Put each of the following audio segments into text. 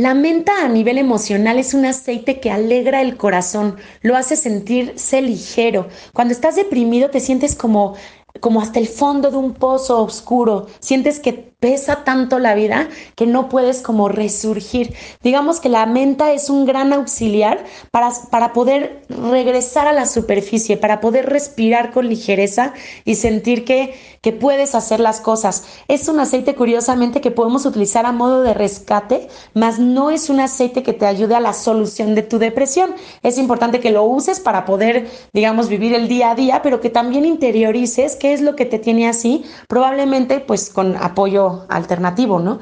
La menta a nivel emocional es un aceite que alegra el corazón, lo hace sentirse ligero. Cuando estás deprimido te sientes como como hasta el fondo de un pozo oscuro, sientes que pesa tanto la vida que no puedes como resurgir. Digamos que la menta es un gran auxiliar para, para poder regresar a la superficie, para poder respirar con ligereza y sentir que, que puedes hacer las cosas. Es un aceite curiosamente que podemos utilizar a modo de rescate, mas no es un aceite que te ayude a la solución de tu depresión. Es importante que lo uses para poder, digamos, vivir el día a día, pero que también interiorices qué es lo que te tiene así, probablemente pues con apoyo alternativo, ¿no?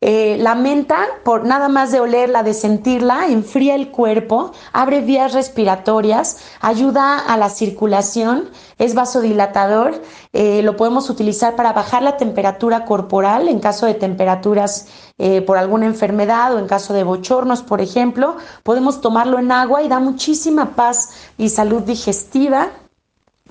Eh, la menta, por nada más de olerla, de sentirla, enfría el cuerpo, abre vías respiratorias, ayuda a la circulación, es vasodilatador, eh, lo podemos utilizar para bajar la temperatura corporal en caso de temperaturas eh, por alguna enfermedad o en caso de bochornos, por ejemplo. Podemos tomarlo en agua y da muchísima paz y salud digestiva.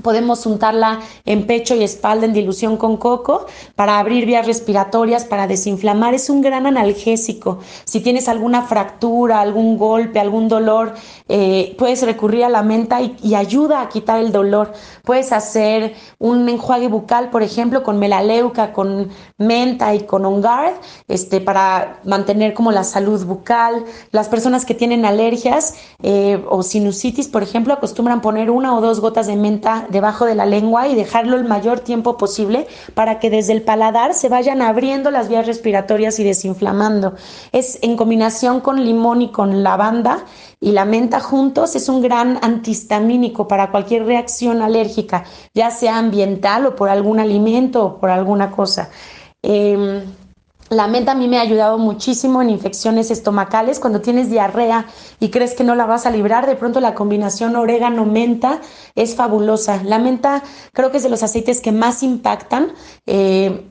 Podemos untarla en pecho y espalda en dilución con coco para abrir vías respiratorias, para desinflamar. Es un gran analgésico. Si tienes alguna fractura, algún golpe, algún dolor, eh, puedes recurrir a la menta y, ayuda a quitar el dolor. Puedes hacer un enjuague bucal, por ejemplo, con melaleuca, con menta y con ongard, este, para mantener como la salud bucal. Las personas que tienen alergias eh, o sinusitis, por ejemplo, acostumbran poner una o dos gotas de menta debajo de la lengua y dejarlo el mayor tiempo posible para que desde el paladar se vayan abriendo las vías respiratorias y desinflamando. Es en combinación con limón y con lavanda y la menta juntos es un gran antihistamínico para cualquier reacción alérgica, ya sea ambiental o por algún alimento o por alguna cosa. Em, la menta a mí me ha ayudado muchísimo en infecciones estomacales. Cuando tienes diarrea y crees que no la vas a librar, de pronto la combinación orégano-menta es fabulosa. La menta creo que es de los aceites que más impactan. Eh,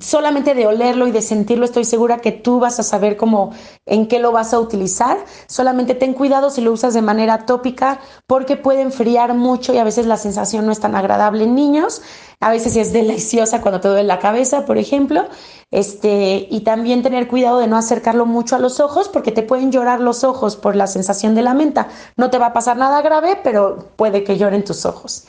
solamente de olerlo y de sentirlo estoy segura que tú vas a saber cómo, en qué lo vas a utilizar. Solamente ten cuidado si lo usas de manera tópica porque puede enfriar mucho y a veces la sensación no es tan agradable en niños. A veces es deliciosa cuando te duele la cabeza, por ejemplo. Este, y también tener cuidado de no acercarlo mucho a los ojos porque te pueden llorar los ojos por la sensación de la menta. No te va a pasar nada grave, pero puede que lloren tus ojos.